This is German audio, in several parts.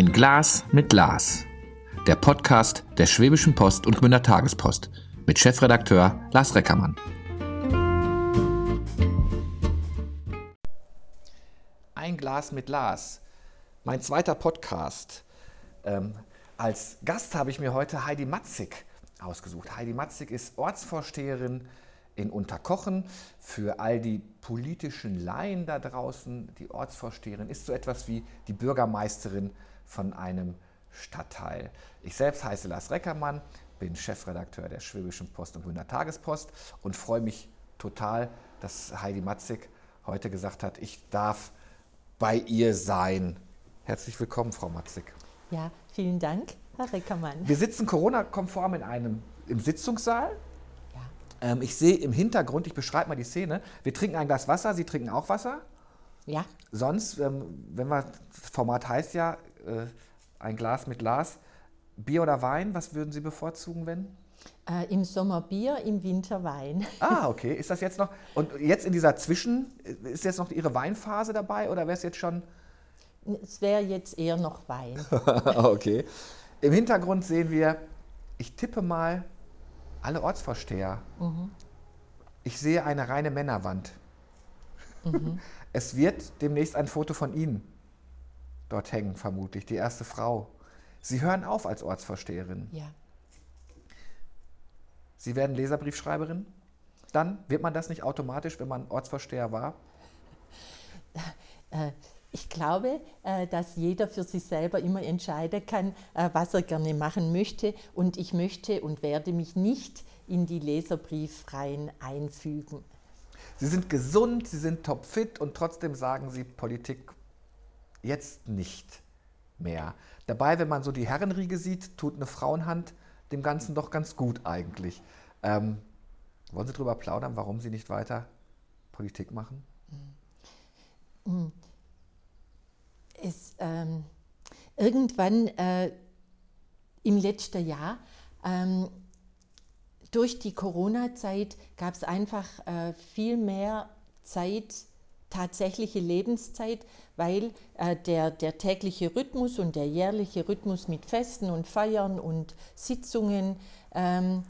Ein Glas mit Glas. Der Podcast der Schwäbischen Post und Gmünder Tagespost mit Chefredakteur Lars Reckermann. Ein Glas mit Glas. Mein zweiter Podcast. Ähm, als Gast habe ich mir heute Heidi Matzig ausgesucht. Heidi Matzig ist Ortsvorsteherin in Unterkochen. Für all die politischen Laien da draußen, die Ortsvorsteherin ist so etwas wie die Bürgermeisterin von einem Stadtteil. Ich selbst heiße Lars Reckermann, bin Chefredakteur der Schwäbischen Post und Grüner Tagespost und freue mich total, dass Heidi Matzig heute gesagt hat, ich darf bei ihr sein. Herzlich willkommen, Frau Matzig. Ja, vielen Dank, Herr Reckermann. Wir sitzen Corona-konform in einem im Sitzungssaal. Ja. Ähm, ich sehe im Hintergrund, ich beschreibe mal die Szene, wir trinken ein Glas Wasser, Sie trinken auch Wasser. Ja. Sonst, ähm, wenn wir, das Format heißt ja, äh, ein Glas mit Glas. Bier oder Wein, was würden Sie bevorzugen, wenn? Äh, Im Sommer Bier, im Winter Wein. Ah, okay. Ist das jetzt noch? Und jetzt in dieser Zwischen, ist jetzt noch Ihre Weinphase dabei oder wäre es jetzt schon? Es wäre jetzt eher noch Wein. okay. Im Hintergrund sehen wir, ich tippe mal, alle Ortsvorsteher. Mhm. Ich sehe eine reine Männerwand. Mhm. Es wird demnächst ein Foto von Ihnen dort hängen, vermutlich, die erste Frau. Sie hören auf als Ortsvorsteherin. Ja. Sie werden Leserbriefschreiberin? Dann wird man das nicht automatisch, wenn man Ortsvorsteher war? Äh, ich glaube, äh, dass jeder für sich selber immer entscheiden kann, äh, was er gerne machen möchte. Und ich möchte und werde mich nicht in die Leserbriefreihen einfügen. Sie sind gesund, Sie sind topfit und trotzdem sagen Sie, Politik jetzt nicht mehr. Dabei, wenn man so die Herrenriege sieht, tut eine Frauenhand dem Ganzen doch ganz gut eigentlich. Ähm, wollen Sie darüber plaudern, warum Sie nicht weiter Politik machen? Hm. Es, ähm, irgendwann äh, im letzten Jahr, ähm, durch die Corona-Zeit, gab es einfach äh, viel mehr Zeit, tatsächliche Lebenszeit, weil äh, der, der tägliche Rhythmus und der jährliche Rhythmus mit Festen und Feiern und Sitzungen ähm,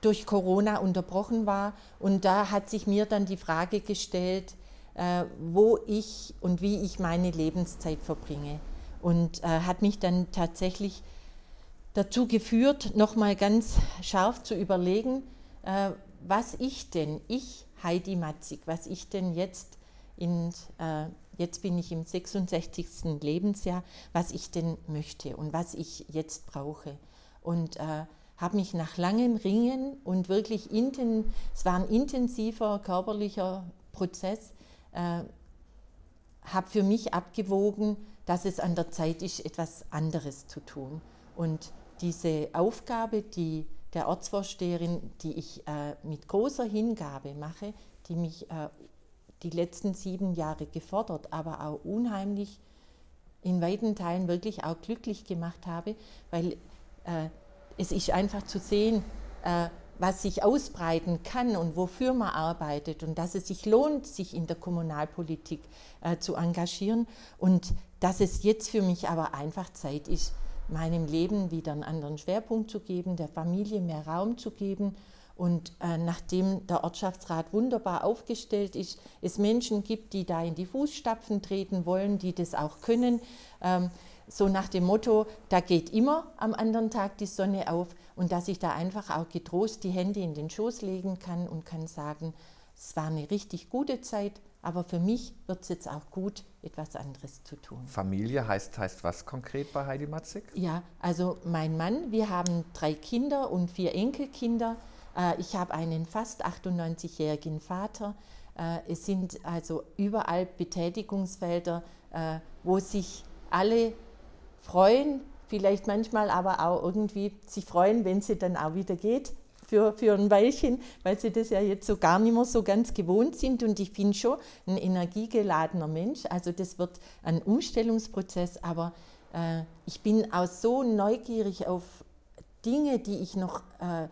durch Corona unterbrochen war. Und da hat sich mir dann die Frage gestellt, äh, wo ich und wie ich meine Lebenszeit verbringe. Und hat mich dann tatsächlich dazu geführt, nochmal ganz scharf zu überlegen, äh, was ich denn, ich Heidi Matzig, was ich denn jetzt in, äh, jetzt bin ich im 66. Lebensjahr, was ich denn möchte und was ich jetzt brauche. Und äh, habe mich nach langem Ringen und wirklich, inten, es war ein intensiver körperlicher Prozess, äh, habe für mich abgewogen, dass es an der Zeit ist, etwas anderes zu tun. Und diese Aufgabe, die der Ortsvorsteherin, die ich äh, mit großer Hingabe mache, die mich äh, die letzten sieben Jahre gefordert, aber auch unheimlich in weiten Teilen wirklich auch glücklich gemacht habe, weil äh, es ist einfach zu sehen, äh, was sich ausbreiten kann und wofür man arbeitet und dass es sich lohnt, sich in der Kommunalpolitik äh, zu engagieren und dass es jetzt für mich aber einfach Zeit ist, meinem Leben wieder einen anderen Schwerpunkt zu geben, der Familie mehr Raum zu geben. Und äh, nachdem der Ortschaftsrat wunderbar aufgestellt ist, es Menschen gibt, die da in die Fußstapfen treten wollen, die das auch können, ähm, so nach dem Motto, da geht immer am anderen Tag die Sonne auf und dass ich da einfach auch getrost die Hände in den Schoß legen kann und kann sagen, es war eine richtig gute Zeit, aber für mich wird es jetzt auch gut, etwas anderes zu tun. Familie heißt, heißt was konkret bei Heidi Matzig? Ja, also mein Mann, wir haben drei Kinder und vier Enkelkinder. Äh, ich habe einen fast 98-jährigen Vater. Äh, es sind also überall Betätigungsfelder, äh, wo sich alle freuen, vielleicht manchmal aber auch irgendwie sich freuen, wenn sie dann auch wieder geht für, für ein Weilchen, weil sie das ja jetzt so gar nicht mehr so ganz gewohnt sind. Und ich bin schon ein energiegeladener Mensch. Also das wird ein Umstellungsprozess, aber äh, ich bin auch so neugierig auf Dinge, die ich noch äh,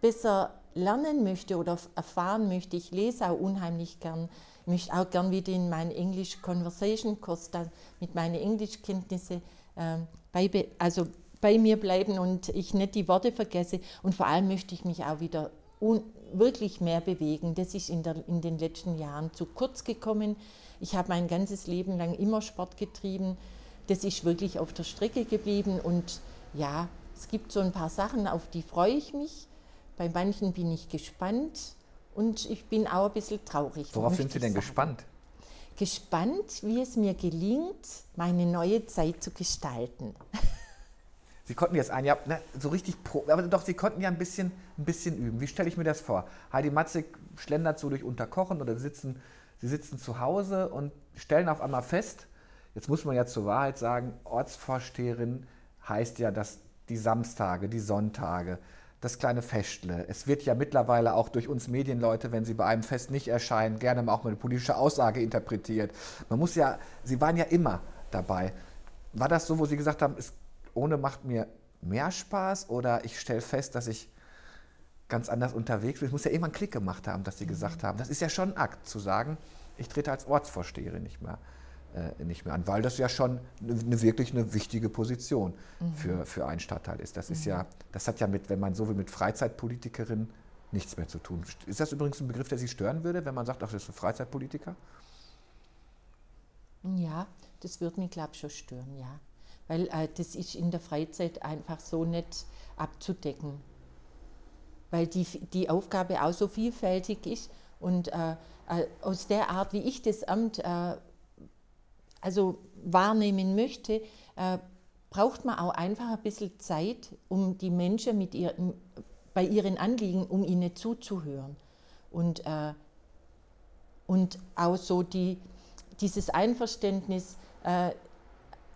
besser lernen möchte oder erfahren möchte. Ich lese auch unheimlich gern. Möchte auch gern wieder in meinen English Conversation Kurs mit meinen Englischkenntnissen äh, also bei mir bleiben und ich nicht die Worte vergesse. Und vor allem möchte ich mich auch wieder wirklich mehr bewegen. Das ist in, der, in den letzten Jahren zu kurz gekommen. Ich habe mein ganzes Leben lang immer Sport getrieben. Das ist wirklich auf der Strecke geblieben. Und ja, es gibt so ein paar Sachen, auf die freue ich mich. Bei manchen bin ich gespannt und ich bin auch ein bisschen traurig. Worauf sind Sie denn sagen. gespannt? Gespannt, wie es mir gelingt, meine neue Zeit zu gestalten. Sie konnten jetzt ein Jahr, ne, so richtig pro, aber doch, Sie konnten ja ein bisschen, ein bisschen üben. Wie stelle ich mir das vor? Heidi Matzig schlendert so durch Unterkochen oder sitzen, Sie sitzen zu Hause und stellen auf einmal fest, jetzt muss man ja zur Wahrheit sagen, Ortsvorsteherin heißt ja, dass die Samstage, die Sonntage, das kleine Festle. Es wird ja mittlerweile auch durch uns Medienleute, wenn sie bei einem Fest nicht erscheinen, gerne mal auch mal eine politische Aussage interpretiert. Man muss ja, Sie waren ja immer dabei. War das so, wo Sie gesagt haben, es ohne macht mir mehr Spaß oder ich stelle fest, dass ich ganz anders unterwegs bin. Es muss ja irgendwann einen Klick gemacht haben, dass sie gesagt haben, das ist ja schon ein Akt, zu sagen, ich trete als Ortsvorsteherin nicht mehr, äh, nicht mehr an, weil das ja schon eine, wirklich eine wichtige Position mhm. für, für einen Stadtteil ist. Das mhm. ist ja, das hat ja mit, wenn man so will, mit Freizeitpolitikerin nichts mehr zu tun. Ist das übrigens ein Begriff, der Sie stören würde, wenn man sagt, ach, das ist ein Freizeitpolitiker? Ja, das würde mich, glaube ich, schon stören, ja weil äh, das ist in der Freizeit einfach so nicht abzudecken, weil die, die Aufgabe auch so vielfältig ist und äh, äh, aus der Art, wie ich das Amt äh, also wahrnehmen möchte, äh, braucht man auch einfach ein bisschen Zeit, um die Menschen mit ihr, bei ihren Anliegen, um ihnen zuzuhören. Und, äh, und auch so die, dieses Einverständnis,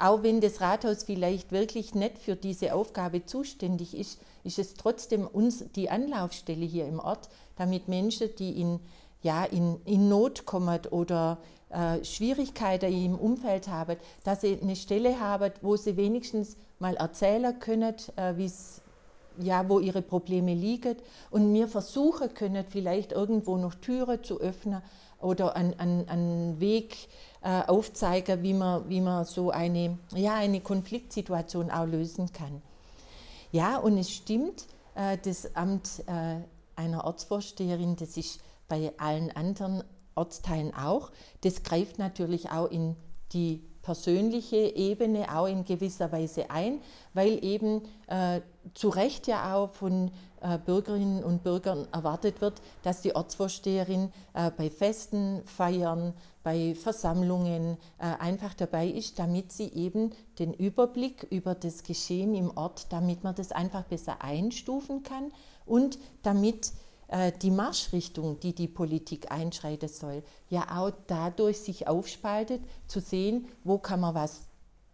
auch wenn das Rathaus vielleicht wirklich nicht für diese Aufgabe zuständig ist, ist es trotzdem uns die Anlaufstelle hier im Ort, damit Menschen, die in, ja, in, in Not kommen oder äh, Schwierigkeiten im Umfeld haben, dass sie eine Stelle haben, wo sie wenigstens mal erzählen können, äh, ja, wo ihre Probleme liegen und wir versuchen können, vielleicht irgendwo noch Türen zu öffnen oder einen, einen, einen Weg äh, aufzeigen, wie man, wie man so eine, ja, eine Konfliktsituation auch lösen kann. Ja, und es stimmt, äh, das Amt äh, einer Ortsvorsteherin, das ist bei allen anderen Ortsteilen auch, das greift natürlich auch in die persönliche Ebene auch in gewisser Weise ein, weil eben äh, zu Recht ja auch von Bürgerinnen und Bürgern erwartet wird, dass die Ortsvorsteherin äh, bei Festen, Feiern, bei Versammlungen äh, einfach dabei ist, damit sie eben den Überblick über das Geschehen im Ort, damit man das einfach besser einstufen kann und damit äh, die Marschrichtung, die die Politik einschreiten soll, ja auch dadurch sich aufspaltet, zu sehen, wo kann man was,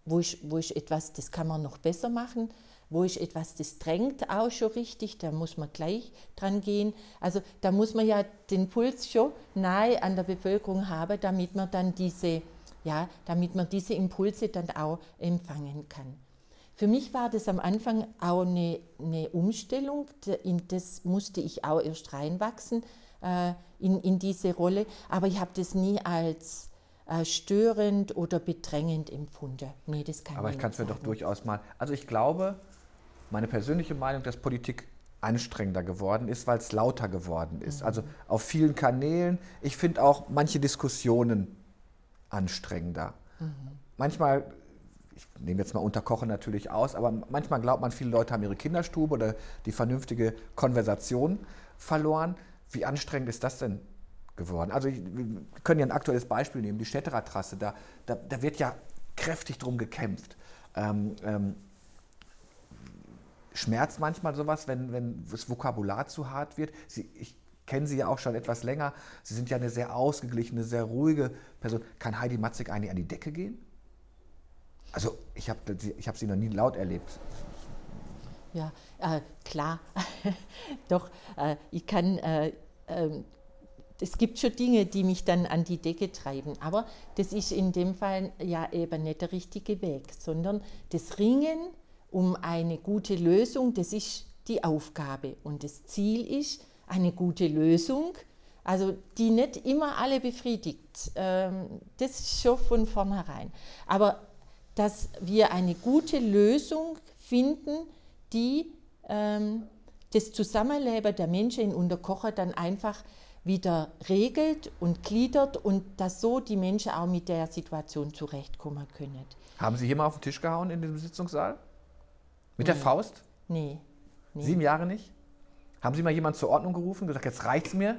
wo ist, wo ist etwas, das kann man noch besser machen, wo ist etwas, das drängt auch schon richtig, da muss man gleich dran gehen. Also da muss man ja den Puls schon nahe an der Bevölkerung haben, damit man dann diese, ja, damit man diese Impulse dann auch empfangen kann. Für mich war das am Anfang auch eine, eine Umstellung, in das musste ich auch erst reinwachsen äh, in, in diese Rolle, aber ich habe das nie als äh, störend oder bedrängend empfunden. Nee, das kann aber ich kann es mir doch durchaus mal, also ich glaube, meine persönliche Meinung, dass Politik anstrengender geworden ist, weil es lauter geworden ist. Also auf vielen Kanälen. Ich finde auch manche Diskussionen anstrengender. Mhm. Manchmal ich nehme jetzt mal Unterkochen natürlich aus, aber manchmal glaubt man, viele Leute haben ihre Kinderstube oder die vernünftige Konversation verloren. Wie anstrengend ist das denn geworden? Also ich, wir können ja ein aktuelles Beispiel nehmen, die Städteradtrasse, da, da, da wird ja kräftig drum gekämpft. Ähm, ähm, schmerzt manchmal sowas, wenn, wenn das Vokabular zu hart wird? Sie, ich kenne Sie ja auch schon etwas länger. Sie sind ja eine sehr ausgeglichene, sehr ruhige Person. Kann Heidi Matzig eigentlich an die Decke gehen? Also ich habe ich hab sie noch nie laut erlebt. Ja, äh, klar. Doch, äh, ich kann, äh, ähm, es gibt schon Dinge, die mich dann an die Decke treiben, aber das ist in dem Fall ja eben nicht der richtige Weg, sondern das Ringen um eine gute Lösung, das ist die Aufgabe. Und das Ziel ist eine gute Lösung, also die nicht immer alle befriedigt. Ähm, das ist schon von vornherein. Aber dass wir eine gute Lösung finden, die ähm, das Zusammenleben der Menschen in Unterkocher dann einfach wieder regelt und gliedert und dass so die Menschen auch mit der Situation zurechtkommen können. Haben Sie hier mal auf den Tisch gehauen in dem Sitzungssaal? Mit nee. der Faust? Nee. nee. Sieben Jahre nicht? Haben Sie mal jemanden zur Ordnung gerufen und gesagt, jetzt reicht's mir?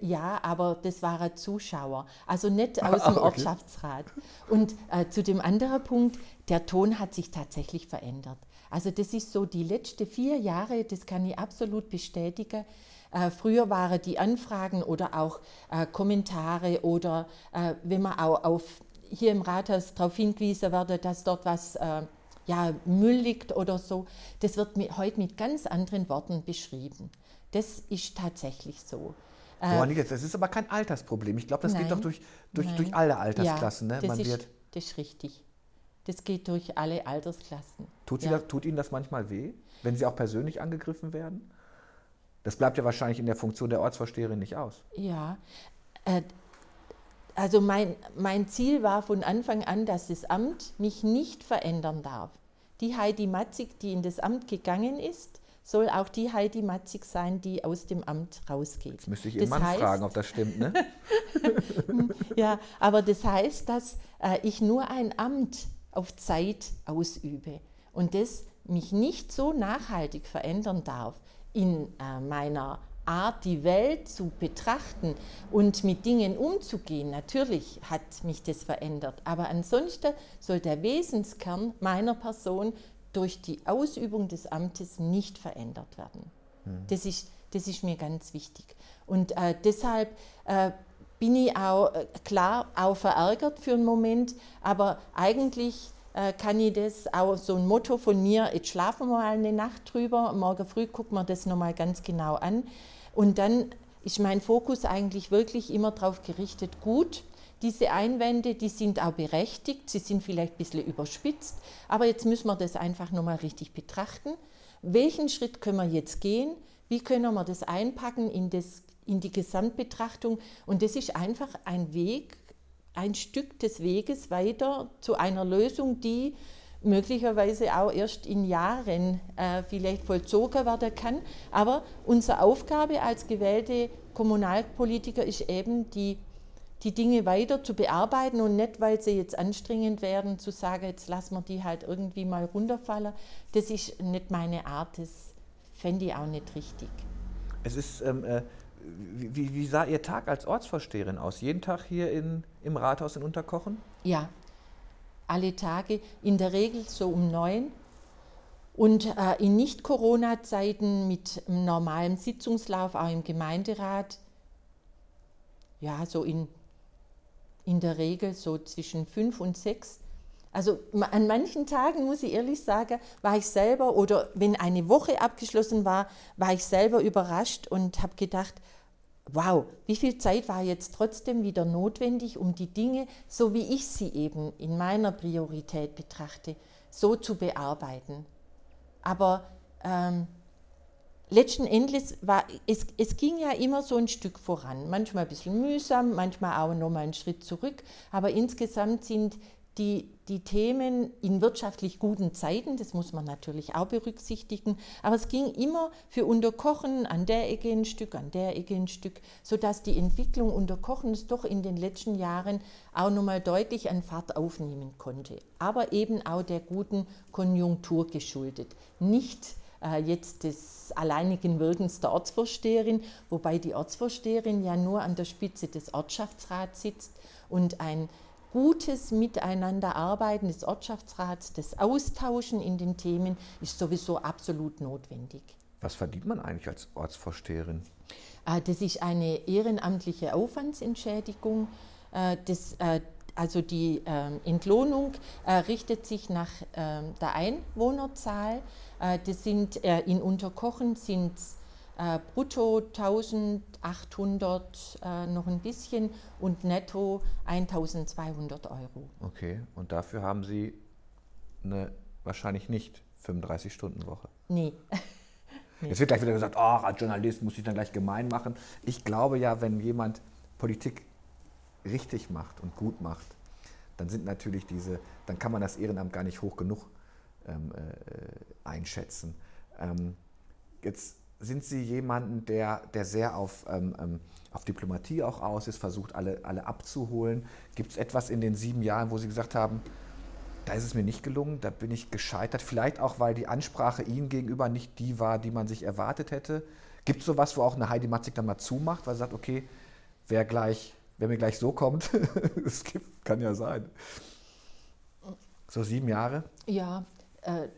Ja, aber das waren Zuschauer, also nicht aus dem okay. Ortschaftsrat. Und äh, zu dem anderen Punkt, der Ton hat sich tatsächlich verändert. Also das ist so die letzten vier Jahre, das kann ich absolut bestätigen. Äh, früher waren die Anfragen oder auch äh, Kommentare oder äh, wenn man auch auf, hier im Rathaus darauf hingewiesen werde, dass dort was äh, ja, Müll liegt oder so, das wird mit, heute mit ganz anderen Worten beschrieben. Das ist tatsächlich so. Boah, äh, das ist aber kein Altersproblem. Ich glaube, das nein, geht doch durch, durch, durch alle Altersklassen. Ja, ne? Man ist, wird das ist richtig. Das geht durch alle Altersklassen. Tut, ja. das, tut Ihnen das manchmal weh, wenn Sie auch persönlich angegriffen werden? Das bleibt ja wahrscheinlich in der Funktion der Ortsvorsteherin nicht aus. Ja, äh, also mein, mein Ziel war von Anfang an, dass das Amt mich nicht verändern darf. Die Heidi Matzig, die in das Amt gegangen ist, soll auch die Heidi Matzig sein, die aus dem Amt rausgeht. Jetzt müsste ich Ihren Mann heißt, fragen, ob das stimmt, ne? ja, aber das heißt, dass äh, ich nur ein Amt auf Zeit ausübe und das mich nicht so nachhaltig verändern darf in äh, meiner Art, die Welt zu betrachten und mit Dingen umzugehen. Natürlich hat mich das verändert, aber ansonsten soll der Wesenskern meiner Person durch die Ausübung des Amtes nicht verändert werden. Mhm. Das, ist, das ist mir ganz wichtig. Und äh, deshalb äh, bin ich auch äh, klar auch verärgert für einen Moment, aber eigentlich äh, kann ich das auch so ein Motto von mir, jetzt schlafen wir mal eine Nacht drüber, morgen früh gucken wir das nochmal ganz genau an. Und dann ist mein Fokus eigentlich wirklich immer darauf gerichtet, gut, diese Einwände, die sind auch berechtigt, sie sind vielleicht ein bisschen überspitzt, aber jetzt müssen wir das einfach nochmal richtig betrachten. Welchen Schritt können wir jetzt gehen? Wie können wir das einpacken in das in die Gesamtbetrachtung. Und das ist einfach ein Weg, ein Stück des Weges weiter zu einer Lösung, die möglicherweise auch erst in Jahren äh, vielleicht vollzogen werden kann. Aber unsere Aufgabe als gewählte Kommunalpolitiker ist eben, die, die Dinge weiter zu bearbeiten und nicht, weil sie jetzt anstrengend werden, zu sagen, jetzt lassen wir die halt irgendwie mal runterfallen. Das ist nicht meine Art, das fände ich auch nicht richtig. Es ist ähm, äh wie, wie, sah Ihr Tag als Ortsvorsteherin aus? Jeden Tag hier in, im Rathaus in Unterkochen? Ja, alle Tage, in der Regel so um neun. Und äh, in Nicht-Corona-Zeiten mit einem normalen Sitzungslauf, auch im Gemeinderat, ja, so in, in der Regel so zwischen fünf und sechs. Also an manchen Tagen, muss ich ehrlich sagen, war ich selber, oder wenn eine Woche abgeschlossen war, war ich selber überrascht und habe gedacht, wow, wie viel Zeit war jetzt trotzdem wieder notwendig, um die Dinge, so wie ich sie eben in meiner Priorität betrachte, so zu bearbeiten. Aber ähm, letzten Endes war es, es ging ja immer so ein Stück voran, manchmal ein bisschen mühsam, manchmal auch nochmal einen Schritt zurück, aber insgesamt sind die, die Themen in wirtschaftlich guten Zeiten, das muss man natürlich auch berücksichtigen, aber es ging immer für Unterkochen an der Ecke ein Stück, an der Ecke ein Stück, sodass die Entwicklung Unterkochens doch in den letzten Jahren auch nochmal deutlich an Fahrt aufnehmen konnte. Aber eben auch der guten Konjunktur geschuldet. Nicht äh, jetzt des alleinigen Wirkens der Ortsvorsteherin, wobei die Ortsvorsteherin ja nur an der Spitze des Ortschaftsrats sitzt und ein gutes Miteinanderarbeiten des Ortschaftsrats, das Austauschen in den Themen ist sowieso absolut notwendig. Was verdient man eigentlich als Ortsvorsteherin? Äh, das ist eine ehrenamtliche Aufwandsentschädigung. Äh, das, äh, also die ähm, Entlohnung richtet sich nach ähm, der Einwohnerzahl. Das sind in Unterkochen sind äh, brutto 1800 äh, noch ein bisschen und netto 1200 Euro. Okay, und dafür haben Sie eine wahrscheinlich nicht 35-Stunden-Woche? Nee. nee. Jetzt wird gleich wieder gesagt, oh, als Journalist muss ich dann gleich gemein machen. Ich glaube ja, wenn jemand Politik richtig macht und gut macht, dann sind natürlich diese, dann kann man das Ehrenamt gar nicht hoch genug ähm, äh, einschätzen. Ähm, jetzt sind Sie jemanden, der, der sehr auf, ähm, ähm auf Diplomatie auch aus ist, versucht alle, alle abzuholen. Gibt es etwas in den sieben Jahren, wo Sie gesagt haben, da ist es mir nicht gelungen, da bin ich gescheitert. Vielleicht auch, weil die Ansprache Ihnen gegenüber nicht die war, die man sich erwartet hätte. Gibt es sowas, wo auch eine Heidi Matzig dann mal zumacht, weil sie sagt, okay, wer, gleich, wer mir gleich so kommt, es kann ja sein. So sieben Jahre? Ja, äh,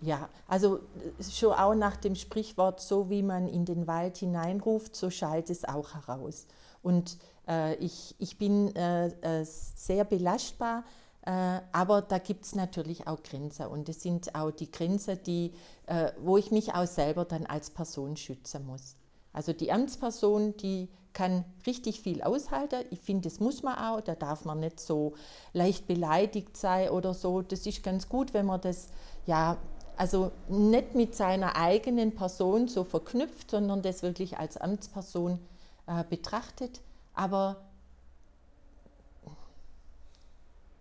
ja, also schon auch nach dem Sprichwort, so wie man in den Wald hineinruft, so schallt es auch heraus. Und äh, ich, ich bin äh, äh sehr belastbar äh, aber da gibt es natürlich auch Grenzen und es sind auch die Grenzen, die, äh, wo ich mich auch selber dann als Person schützen muss. Also die Amtsperson, die kann richtig viel aushalten. Ich finde, das muss man auch. Da darf man nicht so leicht beleidigt sein oder so. Das ist ganz gut, wenn man das ja also nicht mit seiner eigenen Person so verknüpft, sondern das wirklich als Amtsperson äh, betrachtet. Aber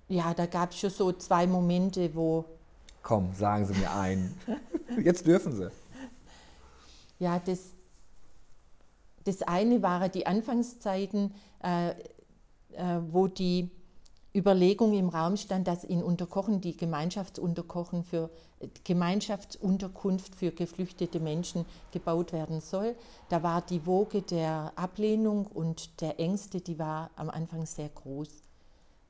ja, da gab es schon so zwei Momente, wo. Komm, sagen Sie mir einen. Jetzt dürfen Sie. Ja, das, das eine waren die Anfangszeiten, äh, äh, wo die Überlegung im Raum stand, dass in Unterkochen die Gemeinschaftsunterkochen für Gemeinschaftsunterkunft für geflüchtete Menschen gebaut werden soll. Da war die Woge der Ablehnung und der Ängste, die war am Anfang sehr groß.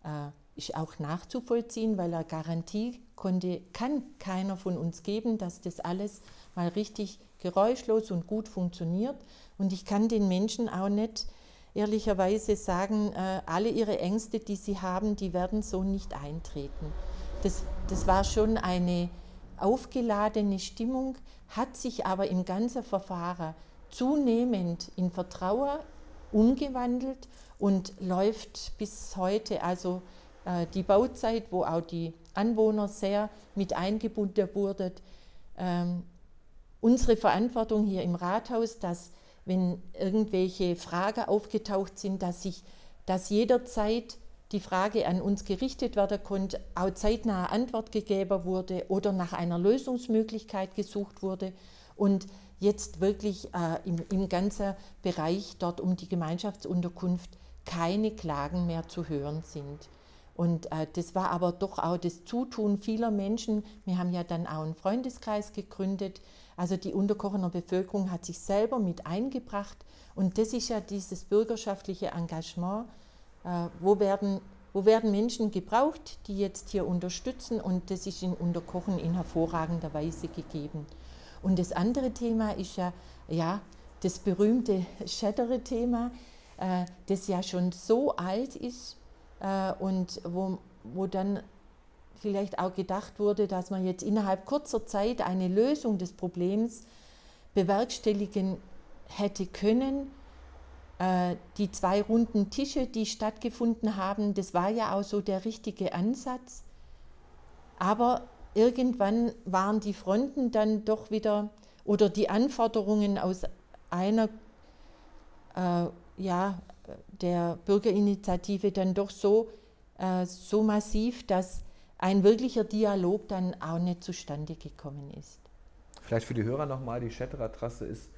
Äh, ist auch nachzuvollziehen, weil er Garantie konnte, kann keiner von uns geben, dass das alles mal richtig geräuschlos und gut funktioniert. Und ich kann den Menschen auch nicht ehrlicherweise sagen, äh, alle ihre Ängste, die sie haben, die werden so nicht eintreten. Das, das war schon eine aufgeladene Stimmung, hat sich aber im ganzen Verfahren zunehmend in Vertrauen umgewandelt und läuft bis heute. Also äh, die Bauzeit, wo auch die Anwohner sehr mit eingebunden wurden. Ähm, unsere Verantwortung hier im Rathaus, dass wenn irgendwelche Fragen aufgetaucht sind, dass, ich, dass jederzeit die Frage an uns gerichtet werden konnte, auch zeitnahe Antwort gegeben wurde oder nach einer Lösungsmöglichkeit gesucht wurde und jetzt wirklich äh, im, im ganzen Bereich dort um die Gemeinschaftsunterkunft keine Klagen mehr zu hören sind. Und äh, das war aber doch auch das Zutun vieler Menschen. Wir haben ja dann auch einen Freundeskreis gegründet. Also die Unterkochener Bevölkerung hat sich selber mit eingebracht. Und das ist ja dieses bürgerschaftliche Engagement. Äh, wo, werden, wo werden Menschen gebraucht, die jetzt hier unterstützen? Und das ist in Unterkochen in hervorragender Weise gegeben. Und das andere Thema ist ja, ja das berühmte Chattere-Thema, äh, das ja schon so alt ist äh, und wo, wo dann vielleicht auch gedacht wurde, dass man jetzt innerhalb kurzer Zeit eine Lösung des Problems bewerkstelligen hätte können. Äh, die zwei runden Tische, die stattgefunden haben, das war ja auch so der richtige Ansatz. Aber irgendwann waren die Fronten dann doch wieder oder die Anforderungen aus einer äh, ja, der Bürgerinitiative dann doch so, äh, so massiv, dass ein wirklicher Dialog dann auch nicht zustande gekommen ist. Vielleicht für die Hörer nochmal, die Schetterer Trasse ist,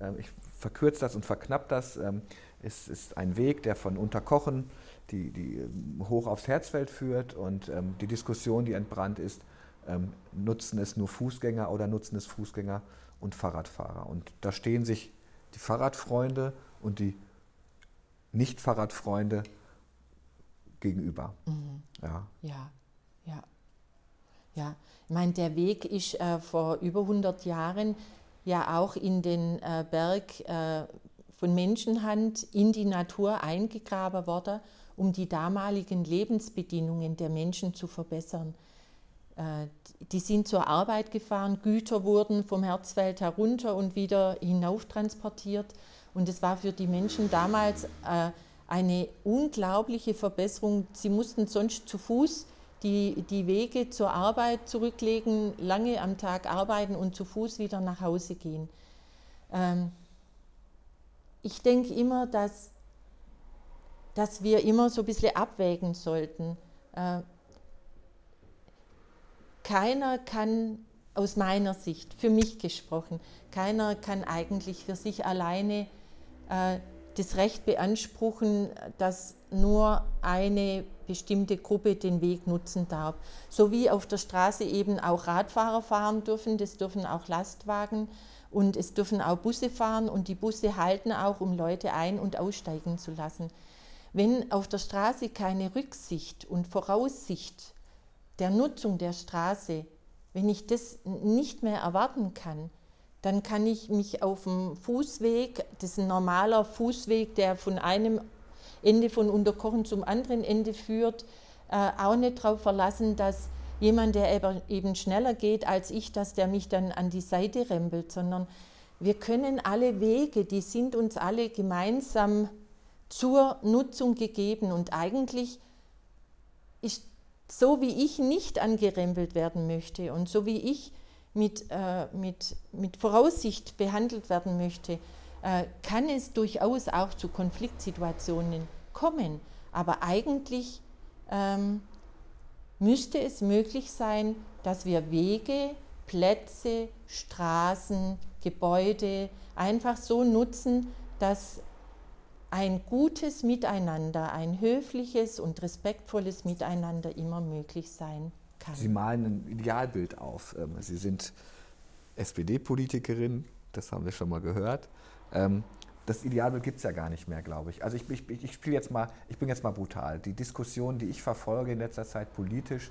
äh, ich verkürze das und verknapp das, ähm, es ist ein Weg, der von Unterkochen die, die ähm, hoch aufs Herzfeld führt und ähm, die Diskussion, die entbrannt ist, ähm, nutzen es nur Fußgänger oder nutzen es Fußgänger und Fahrradfahrer. Und da stehen sich die Fahrradfreunde und die nicht-Fahrradfreunde gegenüber. Mhm. Ja. ja, ja, ja. Ich meine, der Weg ist äh, vor über 100 Jahren ja auch in den äh, Berg äh, von Menschenhand in die Natur eingegraben worden, um die damaligen Lebensbedingungen der Menschen zu verbessern. Die sind zur Arbeit gefahren, Güter wurden vom Herzfeld herunter und wieder hinauf transportiert. Und es war für die Menschen damals äh, eine unglaubliche Verbesserung. Sie mussten sonst zu Fuß die, die Wege zur Arbeit zurücklegen, lange am Tag arbeiten und zu Fuß wieder nach Hause gehen. Ähm, ich denke immer, dass, dass wir immer so ein bisschen abwägen sollten. Äh, keiner kann aus meiner Sicht, für mich gesprochen, keiner kann eigentlich für sich alleine äh, das Recht beanspruchen, dass nur eine bestimmte Gruppe den Weg nutzen darf. So wie auf der Straße eben auch Radfahrer fahren dürfen, das dürfen auch Lastwagen und es dürfen auch Busse fahren und die Busse halten auch, um Leute ein- und aussteigen zu lassen. Wenn auf der Straße keine Rücksicht und Voraussicht der Nutzung der Straße, wenn ich das nicht mehr erwarten kann, dann kann ich mich auf dem Fußweg, das ist ein normaler Fußweg, der von einem Ende von Unterkochen zum anderen Ende führt, äh, auch nicht darauf verlassen, dass jemand, der eben schneller geht als ich, dass der mich dann an die Seite rempelt, sondern wir können alle Wege, die sind uns alle gemeinsam zur Nutzung gegeben und eigentlich ist so wie ich nicht angerempelt werden möchte und so wie ich mit, äh, mit, mit Voraussicht behandelt werden möchte, äh, kann es durchaus auch zu Konfliktsituationen kommen. Aber eigentlich ähm, müsste es möglich sein, dass wir Wege, Plätze, Straßen, Gebäude einfach so nutzen, dass ein gutes Miteinander, ein höfliches und respektvolles Miteinander immer möglich sein kann. Sie malen ein Idealbild auf. Ähm, Sie sind SPD-Politikerin, das haben wir schon mal gehört. Ähm, das Idealbild gibt es ja gar nicht mehr, glaube ich. Also ich, ich, ich spiele jetzt mal, ich bin jetzt mal brutal. Die Diskussion, die ich verfolge in letzter Zeit politisch,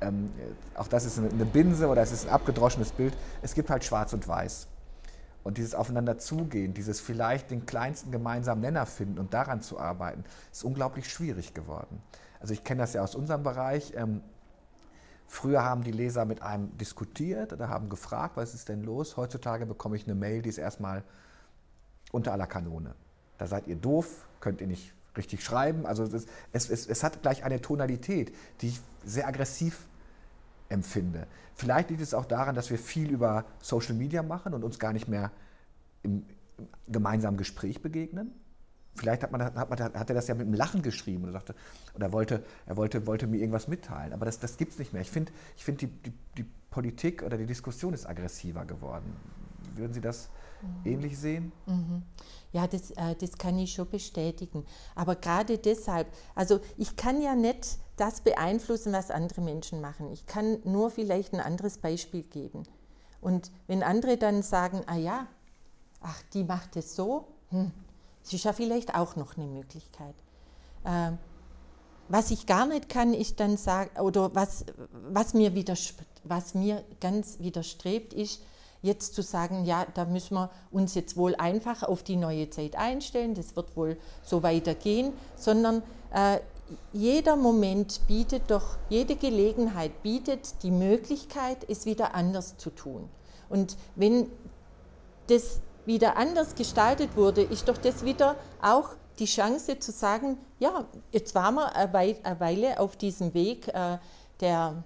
ähm, auch das ist eine Binse oder es ist ein abgedroschenes Bild. Es gibt halt Schwarz und Weiß. Und dieses Aufeinander zugehen, dieses vielleicht den kleinsten gemeinsamen Nenner finden und daran zu arbeiten, ist unglaublich schwierig geworden. Also ich kenne das ja aus unserem Bereich. Ähm, früher haben die Leser mit einem diskutiert oder haben gefragt, was ist denn los? Heutzutage bekomme ich eine Mail, die ist erstmal unter aller Kanone. Da seid ihr doof, könnt ihr nicht richtig schreiben. Also es, es, es, es hat gleich eine Tonalität, die ich sehr aggressiv empfinde. Vielleicht liegt es auch daran, dass wir viel über Social Media machen und uns gar nicht mehr im, gemeinsamen Gespräch begegnen. Vielleicht hat, man, hat, man, hat er das ja mit einem Lachen geschrieben oder sagte, oder wollte, er wollte, wollte mir irgendwas mitteilen. Aber das, das gibt es nicht mehr. Ich finde, ich find die, die, die Politik oder die Diskussion ist aggressiver geworden. Würden Sie das mhm. ähnlich sehen? Mhm. Ja, das, äh, das kann ich schon bestätigen. Aber gerade deshalb, also ich kann ja nicht das beeinflussen, was andere Menschen machen. Ich kann nur vielleicht ein anderes Beispiel geben. Und wenn andere dann sagen, ah ja, ach, die macht es so, hm, das ist ja vielleicht auch noch eine Möglichkeit. Äh, was ich gar nicht kann, ist dann sagen, oder was, was, mir was mir ganz widerstrebt, ist, jetzt zu sagen, ja, da müssen wir uns jetzt wohl einfach auf die neue Zeit einstellen, das wird wohl so weitergehen, sondern äh, jeder Moment bietet doch, jede Gelegenheit bietet die Möglichkeit, es wieder anders zu tun. Und wenn das wieder anders gestaltet wurde, ist doch das wieder auch die Chance zu sagen, ja, jetzt waren wir eine Weile auf diesem Weg äh, der,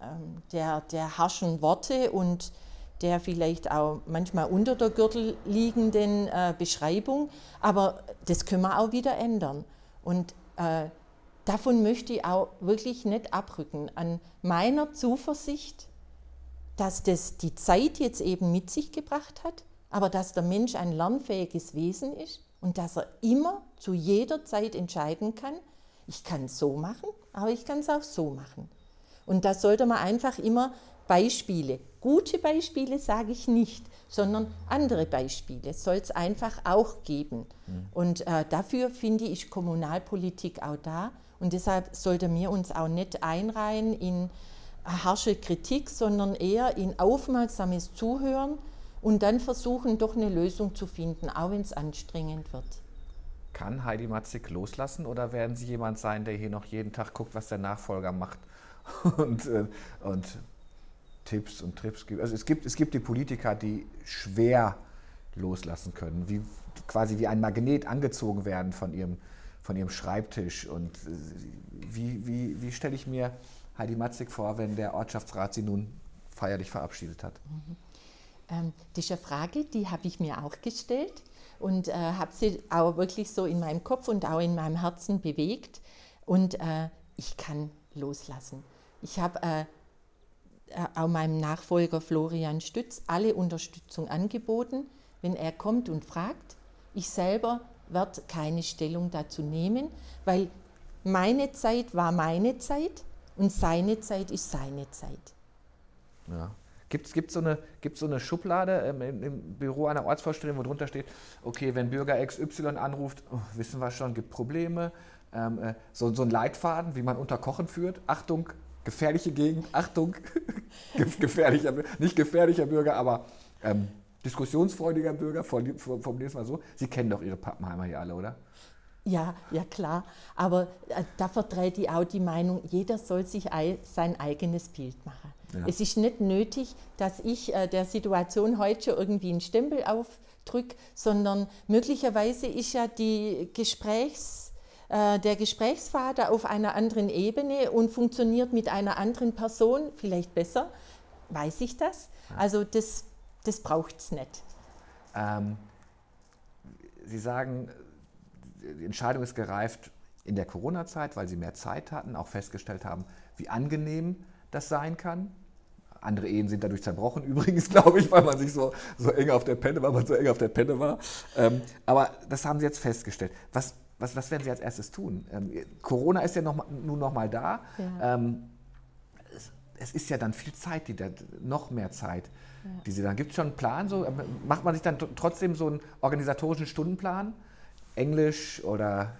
ähm, der, der harschen Worte und der vielleicht auch manchmal unter der Gürtel liegenden äh, Beschreibung, aber das können wir auch wieder ändern. Und äh, davon möchte ich auch wirklich nicht abrücken. An meiner Zuversicht, dass das die Zeit jetzt eben mit sich gebracht hat, aber dass der Mensch ein lernfähiges Wesen ist und dass er immer zu jeder Zeit entscheiden kann, ich kann es so machen, aber ich kann es auch so machen. Und da sollte man einfach immer Beispiele, gute Beispiele sage ich nicht, sondern andere Beispiele soll es einfach auch geben. Mhm. Und äh, dafür finde ich Kommunalpolitik auch da. Und deshalb sollten wir uns auch nicht einreihen in harsche Kritik, sondern eher in aufmerksames Zuhören und dann versuchen, doch eine Lösung zu finden, auch wenn es anstrengend wird. Kann Heidi Matzig loslassen oder werden Sie jemand sein, der hier noch jeden Tag guckt, was der Nachfolger macht und, äh, und Tipps und Trips gibt. Also es gibt, es gibt die Politiker, die schwer loslassen können, wie quasi wie ein Magnet angezogen werden von ihrem, von ihrem Schreibtisch. Und äh, wie, wie, wie stelle ich mir Heidi Matzig vor, wenn der Ortschaftsrat sie nun feierlich verabschiedet hat? Mhm. Ähm, das ist eine Frage, die habe ich mir auch gestellt und äh, habe sie auch wirklich so in meinem Kopf und auch in meinem Herzen bewegt. Und äh, ich kann loslassen. Ich habe äh, auch meinem Nachfolger Florian Stütz alle Unterstützung angeboten, wenn er kommt und fragt. Ich selber werde keine Stellung dazu nehmen, weil meine Zeit war meine Zeit und seine Zeit ist seine Zeit. Ja. Gibt es so, eine, so eine Schublade ähm, im, im, Büro einer Ortsvorstellung, wo drunter steht, okay, wenn Bürger XY anruft, oh, wissen wir schon, gibt Probleme. Ähm, äh, so, so ein Leitfaden, wie man unter Kochen führt. Achtung, gefährliche Gegend, Achtung, gefährlicher, nicht gefährlicher Bürger, aber ähm, diskussionsfreudiger Bürger, formulieren es mal so. Sie kennen doch Ihre Pappenheimer hier alle, oder? Ja, ja klar. Aber äh, da vertrete ich auch die Meinung, jeder soll sich sein eigenes Bild machen. Ja. Es ist nicht nötig, dass ich äh, der Situation heute schon irgendwie einen Stempel aufdrücke, sondern möglicherweise ist ja die Gesprächs, der Gesprächsvater auf einer anderen Ebene und funktioniert mit einer anderen Person vielleicht besser. Weiß ich das? Also das, das braucht es nicht. Ähm, Sie sagen, die Entscheidung ist gereift in der Corona-Zeit, weil Sie mehr Zeit hatten, auch festgestellt haben, wie angenehm das sein kann. Andere Ehen sind dadurch zerbrochen, übrigens, glaube ich, weil man sich so, so eng auf der Penne, weil man so eng auf der Penne war. Ähm, aber das haben Sie jetzt festgestellt. Was, was, was werden Sie als erstes tun? Ähm, Corona ist ja noch, nun noch mal da. Ja. Ähm, es, es, ist ja dann viel Zeit, die da, noch mehr Zeit, ja. die Sie dann. Gibt es schon einen Plan? So, ähm, macht man sich dann trotzdem so einen organisatorischen Stundenplan? Englisch oder,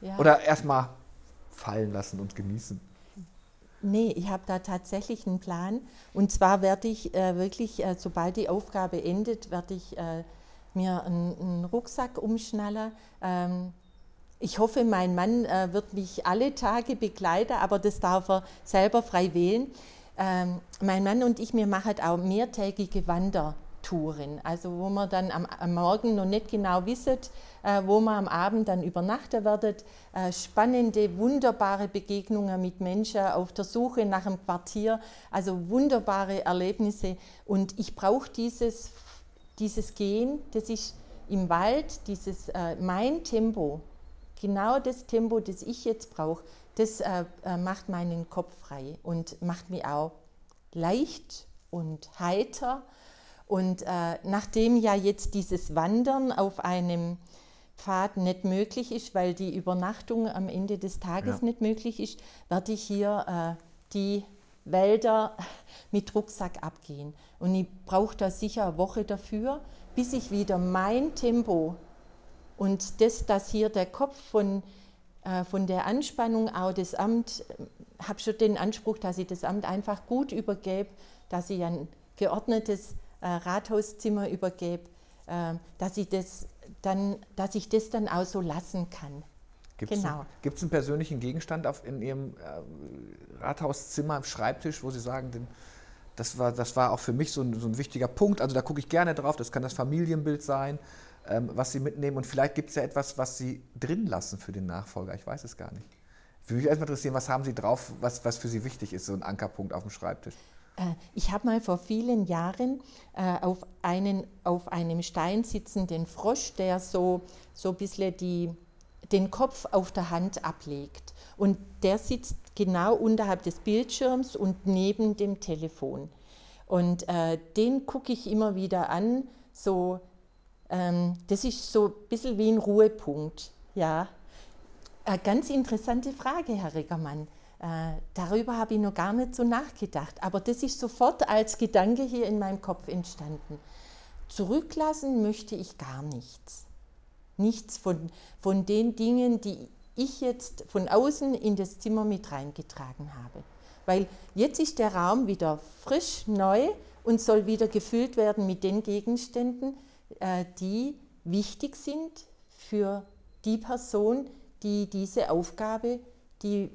ja. oder erstmal fallen lassen und genießen? Nee, ich habe da tatsächlich einen Plan. Und zwar werde ich äh, wirklich, äh, sobald die Aufgabe endet, werde ich äh, mir einen, einen, Rucksack umschnallen. Ähm, ich hoffe, mein Mann äh, wird mich alle Tage begleiten, aber das darf er selber frei wählen. Ähm, mein Mann und ich, wir machen auch mehrtägige Wandertouren, also wo man dann am, am Morgen noch nicht genau wissen, äh, wo man am Abend dann übernachten werdet. Äh, spannende, wunderbare Begegnungen mit Menschen auf der Suche nach einem Quartier, also wunderbare Erlebnisse. Und ich brauche dieses, dieses Gehen, das ist im Wald, dieses äh, mein Tempo, genau das Tempo, das ich jetzt brauche, das äh, äh, macht meinen Kopf frei und macht mich auch leicht und heiter. Und äh, nachdem ja jetzt dieses Wandern auf einem Pfad nicht möglich ist, weil die Übernachtung am Ende des Tages ja. nicht möglich ist, werde ich hier äh, die Wälder mit Rucksack abgehen. Und ich brauche da sicher eine Woche dafür, bis ich wieder mein Tempo und das, dass hier der Kopf von, äh, von der Anspannung auch das Amt, äh, habe schon den Anspruch, dass ich das Amt einfach gut übergebe, dass ich ein geordnetes äh, Rathauszimmer übergebe, äh, dass ich das dann, dass ich das dann auch so lassen kann. Gibt es genau. einen, einen persönlichen Gegenstand auf, in Ihrem äh, Rathauszimmer, Schreibtisch, wo Sie sagen, den, das, war, das war auch für mich so ein, so ein wichtiger Punkt. Also da gucke ich gerne drauf. Das kann das Familienbild sein ähm, was Sie mitnehmen. Und vielleicht gibt es ja etwas, was Sie drin lassen für den Nachfolger. Ich weiß es gar nicht. Würde mich erstmal interessieren, was haben Sie drauf, was, was für Sie wichtig ist, so ein Ankerpunkt auf dem Schreibtisch? Äh, ich habe mal vor vielen Jahren äh, auf, einen, auf einem Stein sitzenden Frosch, der so, so ein bisschen die, den Kopf auf der Hand ablegt. Und der sitzt genau unterhalb des Bildschirms und neben dem Telefon. Und äh, den gucke ich immer wieder an, so ähm, das ist so ein bisschen wie ein Ruhepunkt. Ja. Eine ganz interessante Frage, Herr Reggermann. Äh, darüber habe ich noch gar nicht so nachgedacht, aber das ist sofort als Gedanke hier in meinem Kopf entstanden. Zurücklassen möchte ich gar nichts. Nichts von, von den Dingen, die ich jetzt von außen in das Zimmer mit reingetragen habe. Weil jetzt ist der Raum wieder frisch, neu und soll wieder gefüllt werden mit den Gegenständen, die wichtig sind für die Person, die diese Aufgabe, die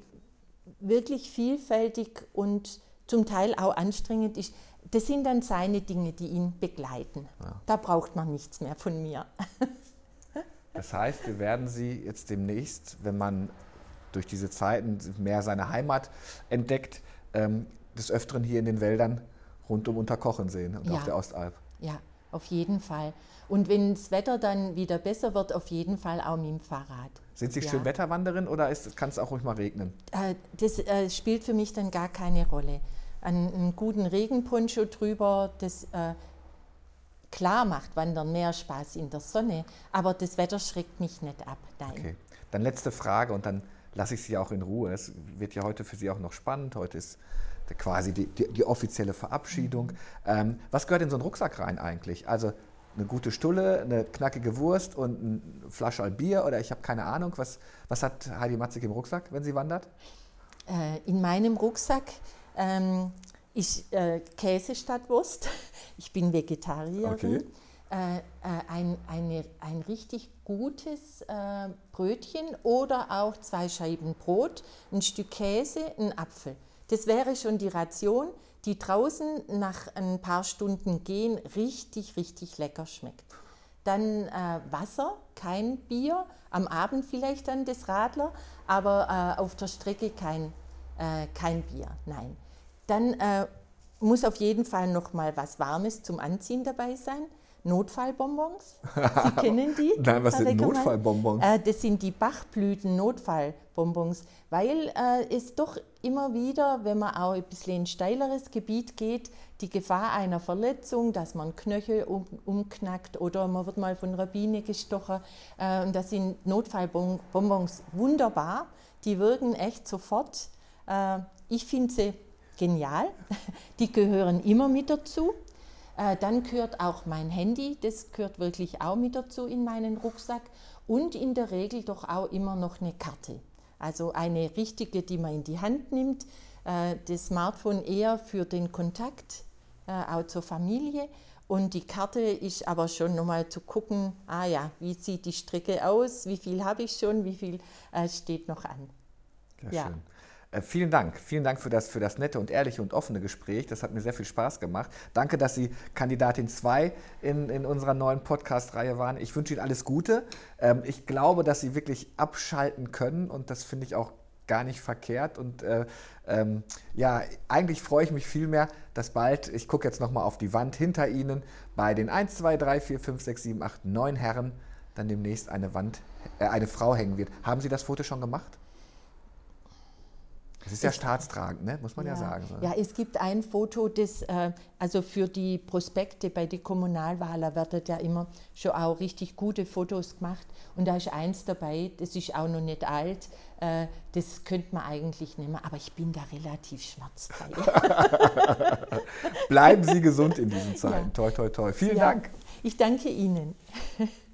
wirklich vielfältig und zum Teil auch anstrengend ist, das sind dann seine Dinge, die ihn begleiten. Ja. Da braucht man nichts mehr von mir. Das heißt, wir werden Sie jetzt demnächst, wenn man durch diese Zeiten mehr seine Heimat entdeckt, ähm, des Öfteren hier in den Wäldern rund um Unterkochen sehen und ja. auf der Ostalb. ja, auf jeden Fall. Und wenn das Wetter dann wieder besser wird, auf jeden Fall auch mit dem Fahrrad. Sind Sie Ja. Schönwetterwanderin oder kann es auch ruhig mal regnen? Äh, Das äh, spielt für mich dann gar keine Rolle. Einen, guten Regenponcho drüber, das äh, klar macht Wandern mehr Spaß in der Sonne, aber das Wetter schreckt mich nicht ab. Nein. Okay. Dann letzte Frage und dann lasse ich Sie auch in Ruhe. Es wird ja heute für Sie auch noch spannend. Heute ist quasi die, die, die offizielle Verabschiedung. Ähm, was gehört in so einen Rucksack rein eigentlich? Also eine gute Stulle, eine knackige Wurst und eine Flasche Bier oder ich habe keine Ahnung. Was, was hat Heidi Matzig im Rucksack, wenn sie wandert? Äh, in meinem Rucksack ähm, ist äh, Käse statt Wurst. Ich bin Vegetarierin. Okay. Äh, äh, ein, eine, ein richtig gutes äh, Brötchen oder auch zwei Scheiben Brot, ein Stück Käse, ein Apfel. Das wäre schon die Ration, die draußen nach ein paar Stunden gehen richtig, richtig lecker schmeckt. Dann äh, Wasser, kein Bier, am Abend vielleicht dann das Radler, aber äh, auf der Strecke kein, äh, kein Bier, nein. Dann äh, muss auf jeden Fall noch mal was Warmes zum Anziehen dabei sein. Notfallbonbons, Sie kennen die? Nein, was sind? Notfallbonbons? Äh, das sind die Bachblüten-Notfallbonbons, weil äh, es doch immer wieder, wenn man auch ein bisschen in steileres Gebiet geht, die Gefahr einer Verletzung, dass man Knöchel um, umknackt oder man wird mal von Biene gestochen. Äh, und das sind Notfallbonbons wunderbar. Die wirken echt sofort. Äh, ich finde sie genial. Die gehören immer mit dazu. Äh, Dann gehört auch mein Handy, das gehört wirklich auch mit dazu in meinen Rucksack und in der Regel doch auch immer noch eine Karte. Also eine richtige, die man in die Hand nimmt, äh, das Smartphone eher für den Kontakt, äh, auch zur Familie. Und die Karte ist aber schon nochmal zu gucken, ah ja, wie sieht die Strecke aus, wie viel habe ich schon, wie viel äh, steht noch an. Sehr Ja. schön. Äh, vielen Dank. Vielen Dank für das, für das nette und ehrliche und offene Gespräch. Das hat mir sehr viel Spaß gemacht. Danke, dass Sie Kandidatin 2 in, in unserer neuen Podcast-Reihe waren. Ich wünsche Ihnen alles Gute. Ähm, ich glaube, dass Sie wirklich abschalten können und das finde ich auch gar nicht verkehrt. Und äh, ähm, ja, eigentlich freue ich mich vielmehr, dass bald, ich gucke jetzt nochmal auf die Wand hinter Ihnen, bei den 1, 2, 3, 4, 5, 6, 7, 8, 9 Herren dann demnächst eine Wand, äh, eine Frau hängen wird. Haben Sie das Foto schon gemacht? Das ist ja staatstragend, ne? muss man ja, sagen. so. Ja, es gibt ein Foto, das, äh, also für die Prospekte bei den Kommunalwahlen werden ja immer schon auch richtig gute Fotos gemacht. Und da ist eins dabei, das ist auch noch nicht alt, äh, das könnte man eigentlich nehmen, aber ich bin da relativ schmerzfrei. Bleiben Sie gesund in diesen Zeiten. Ja. Toi, toi, toi. Vielen Ja, Dank. Ich danke Ihnen.